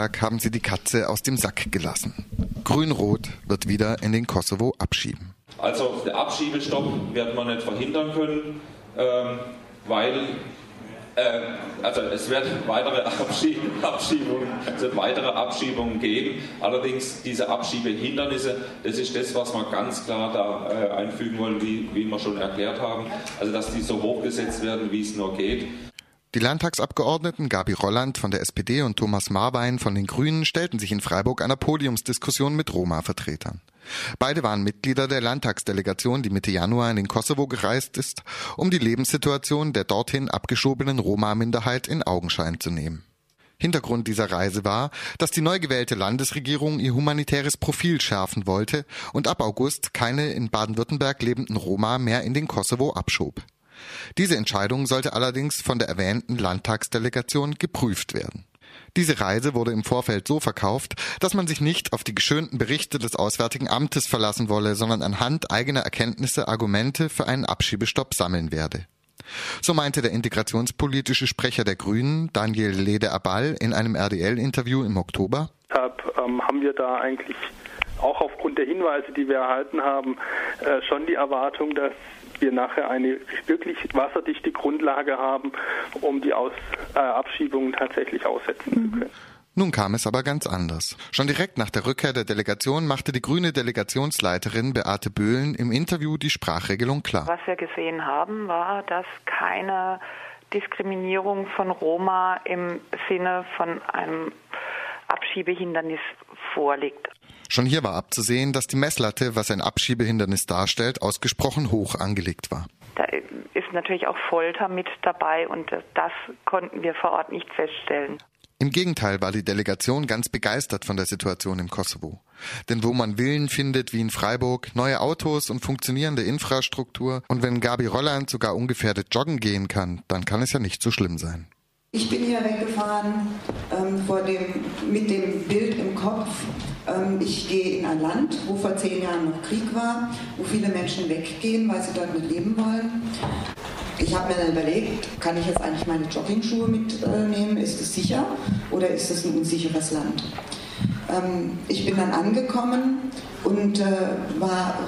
Landtag haben sie die Katze aus dem Sack gelassen. Grün-Rot wird wieder in den Kosovo abschieben. Also der Abschiebestopp wird man nicht verhindern können, ähm, weil äh, also es wird weitere Abschiebungen, es wird weitere Abschiebungen geben. Allerdings diese Abschiebehindernisse, das ist das, was wir ganz klar da äh, einfügen wollen, wie, wie wir schon erklärt haben. Also dass die so hochgesetzt werden, wie es nur geht. Die Landtagsabgeordneten Gabi Rolland von der SPD und Thomas Marbein von den Grünen stellten sich in Freiburg einer Podiumsdiskussion mit Roma-Vertretern. Beide waren Mitglieder der Landtagsdelegation, die Mitte Januar in den Kosovo gereist ist, um die Lebenssituation der dorthin abgeschobenen Roma-Minderheit in Augenschein zu nehmen. Hintergrund dieser Reise war, dass die neu gewählte Landesregierung ihr humanitäres Profil schärfen wollte und ab August keine in Baden-Württemberg lebenden Roma mehr in den Kosovo abschob. Diese Entscheidung sollte allerdings von der erwähnten Landtagsdelegation geprüft werden. Diese Reise wurde im Vorfeld so verkauft, dass man sich nicht auf die geschönten Berichte des Auswärtigen Amtes verlassen wolle, sondern anhand eigener Erkenntnisse Argumente für einen Abschiebestopp sammeln werde. So meinte der integrationspolitische Sprecher der Grünen, Daniel Lede-Abal, in einem RDL-Interview im Oktober. Ähm, haben wir da eigentlich auch aufgrund der Hinweise, die wir erhalten haben, äh, schon die Erwartung, dass wir nachher eine wirklich wasserdichte Grundlage haben, um die Aus, äh, Abschiebungen tatsächlich aussetzen mhm. zu können. Nun kam es aber ganz anders. Schon direkt nach der Rückkehr der Delegation machte die grüne Delegationsleiterin Beate Böhlen im Interview die Sprachregelung klar. Was wir gesehen haben, war, dass keine Diskriminierung von Roma im Sinne von einem Abschiebehindernis vorliegt. Schon hier war abzusehen, dass die Messlatte, was ein Abschiebehindernis darstellt, ausgesprochen hoch angelegt war. Da ist natürlich auch Folter mit dabei und das konnten wir vor Ort nicht feststellen. Im Gegenteil war die Delegation ganz begeistert von der Situation im Kosovo. Denn wo man Willen findet, wie in Freiburg, neue Autos und funktionierende Infrastruktur und wenn Gabi Rolland sogar ungefährdet joggen gehen kann, dann kann es ja nicht so schlimm sein. Ich bin hier weggefahren ähm, vor dem, mit dem Bild im Kopf. Ähm, ich gehe in ein Land, wo vor zehn Jahren noch Krieg war, wo viele Menschen weggehen, weil sie dort nicht leben wollen. Ich habe mir dann überlegt, kann ich jetzt eigentlich meine Joggingschuhe mitnehmen? Ist es sicher oder ist es ein unsicheres Land? Ähm, ich bin dann angekommen und äh, war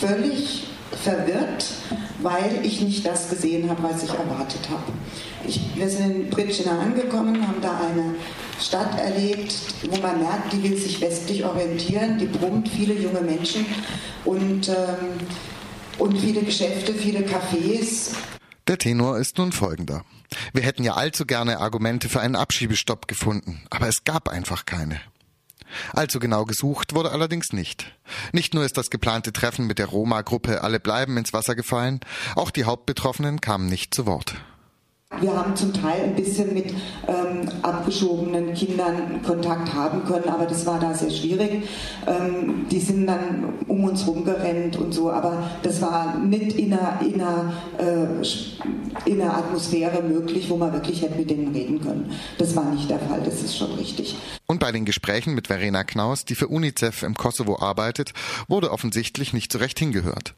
völlig verwirrt, weil ich nicht das gesehen habe, was ich erwartet habe. Ich, wir sind in Pritschina angekommen, haben da eine Stadt erlebt, wo man merkt, die will sich westlich orientieren, die brummt viele junge Menschen und, ähm, und viele Geschäfte, viele Cafés. Der Tenor ist nun folgender. Wir hätten ja allzu gerne Argumente für einen Abschiebestopp gefunden, aber es gab einfach keine. Allzu genau gesucht wurde allerdings nicht. Nicht nur ist das geplante Treffen mit der Roma-Gruppe Alle bleiben ins Wasser gefallen, auch die Hauptbetroffenen kamen nicht zu Wort. Wir haben zum Teil ein bisschen mit ähm, abgeschobenen Kindern Kontakt haben können, aber das war da sehr schwierig. Ähm, die sind dann um uns rumgerannt und so, aber das war nicht in einer, in einer, äh, in einer Atmosphäre möglich, wo man wirklich hätte mit denen reden können. Das war nicht der Fall, das ist schon richtig. Und bei den Gesprächen mit Verena Knaus, die für UNICEF im Kosovo arbeitet, wurde offensichtlich nicht so recht hingehört.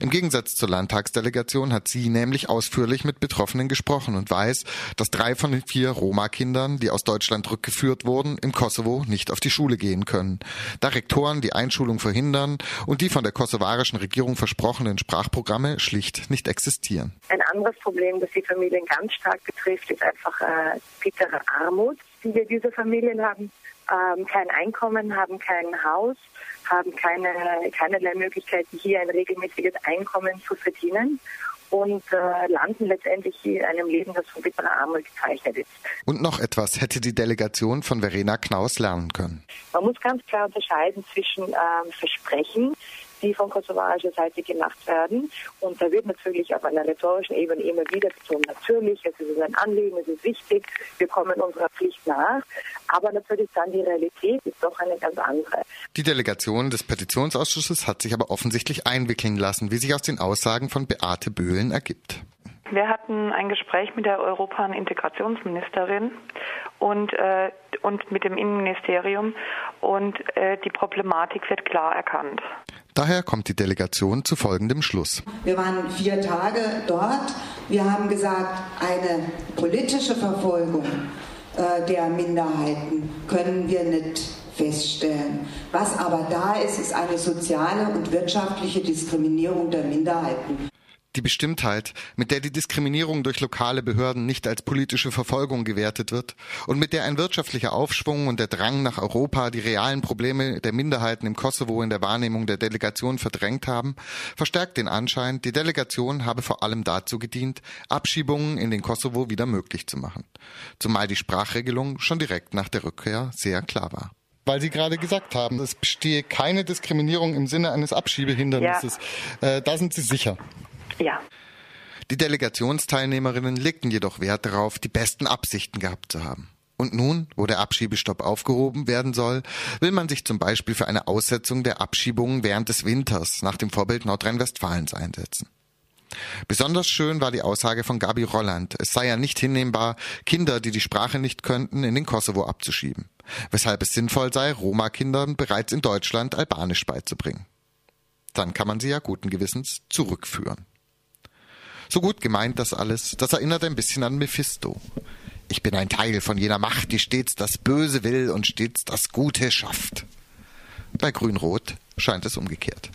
Im Gegensatz zur Landtagsdelegation hat sie nämlich ausführlich mit Betroffenen gesprochen und weiß, dass drei von den vier Roma-Kindern, die aus Deutschland rückgeführt wurden, im Kosovo nicht auf die Schule gehen können, da Rektoren die Einschulung verhindern und die von der kosovarischen Regierung versprochenen Sprachprogramme schlicht nicht existieren. Ein anderes Problem, das die Familien ganz stark betrifft, ist einfach äh, bittere Armut, die wir diese Familien haben. Ähm, kein Einkommen, haben kein Haus, haben keine, keinerlei Möglichkeiten, hier ein regelmäßiges Einkommen zu verdienen und äh, landen letztendlich in einem Leben, das von bitterer Armut gezeichnet ist. Und noch etwas hätte die Delegation von Verena Knaus lernen können. Man muss ganz klar unterscheiden zwischen ähm, Versprechen, die von kosovarischer Seite gemacht werden. Und da wird natürlich auf einer rhetorischen Ebene immer wieder betont, natürlich, es ist ein Anliegen, es ist wichtig, wir kommen unserer Pflicht nach. Aber natürlich dann die Realität ist doch eine ganz andere. Die Delegation des Petitionsausschusses hat sich aber offensichtlich einwickeln lassen, wie sich aus den Aussagen von Beate Böhlen ergibt. Wir hatten ein Gespräch mit der Europa- und Integrationsministerin und, äh, und mit dem Innenministerium und äh, die Problematik wird klar erkannt. Daher kommt die Delegation zu folgendem Schluss. Wir waren vier Tage dort. Wir haben gesagt, eine politische Verfolgung äh, der Minderheiten können wir nicht feststellen. Was aber da ist, ist eine soziale und wirtschaftliche Diskriminierung der Minderheiten. Die Bestimmtheit, mit der die Diskriminierung durch lokale Behörden nicht als politische Verfolgung gewertet wird und mit der ein wirtschaftlicher Aufschwung und der Drang nach Europa die realen Probleme der Minderheiten im Kosovo in der Wahrnehmung der Delegation verdrängt haben, verstärkt den Anschein, die Delegation habe vor allem dazu gedient, Abschiebungen in den Kosovo wieder möglich zu machen. Zumal die Sprachregelung schon direkt nach der Rückkehr sehr klar war weil Sie gerade gesagt haben, es bestehe keine Diskriminierung im Sinne eines Abschiebehindernisses. Ja. Äh, da sind Sie sicher. Ja. Die Delegationsteilnehmerinnen legten jedoch Wert darauf, die besten Absichten gehabt zu haben. Und nun, wo der Abschiebestopp aufgehoben werden soll, will man sich zum Beispiel für eine Aussetzung der Abschiebungen während des Winters nach dem Vorbild Nordrhein-Westfalens einsetzen. Besonders schön war die Aussage von Gabi Rolland, es sei ja nicht hinnehmbar, Kinder, die die Sprache nicht könnten, in den Kosovo abzuschieben, weshalb es sinnvoll sei, Roma-Kindern bereits in Deutschland Albanisch beizubringen. Dann kann man sie ja guten Gewissens zurückführen. So gut gemeint das alles, das erinnert ein bisschen an Mephisto. Ich bin ein Teil von jener Macht, die stets das Böse will und stets das Gute schafft. Bei Grün-Rot scheint es umgekehrt.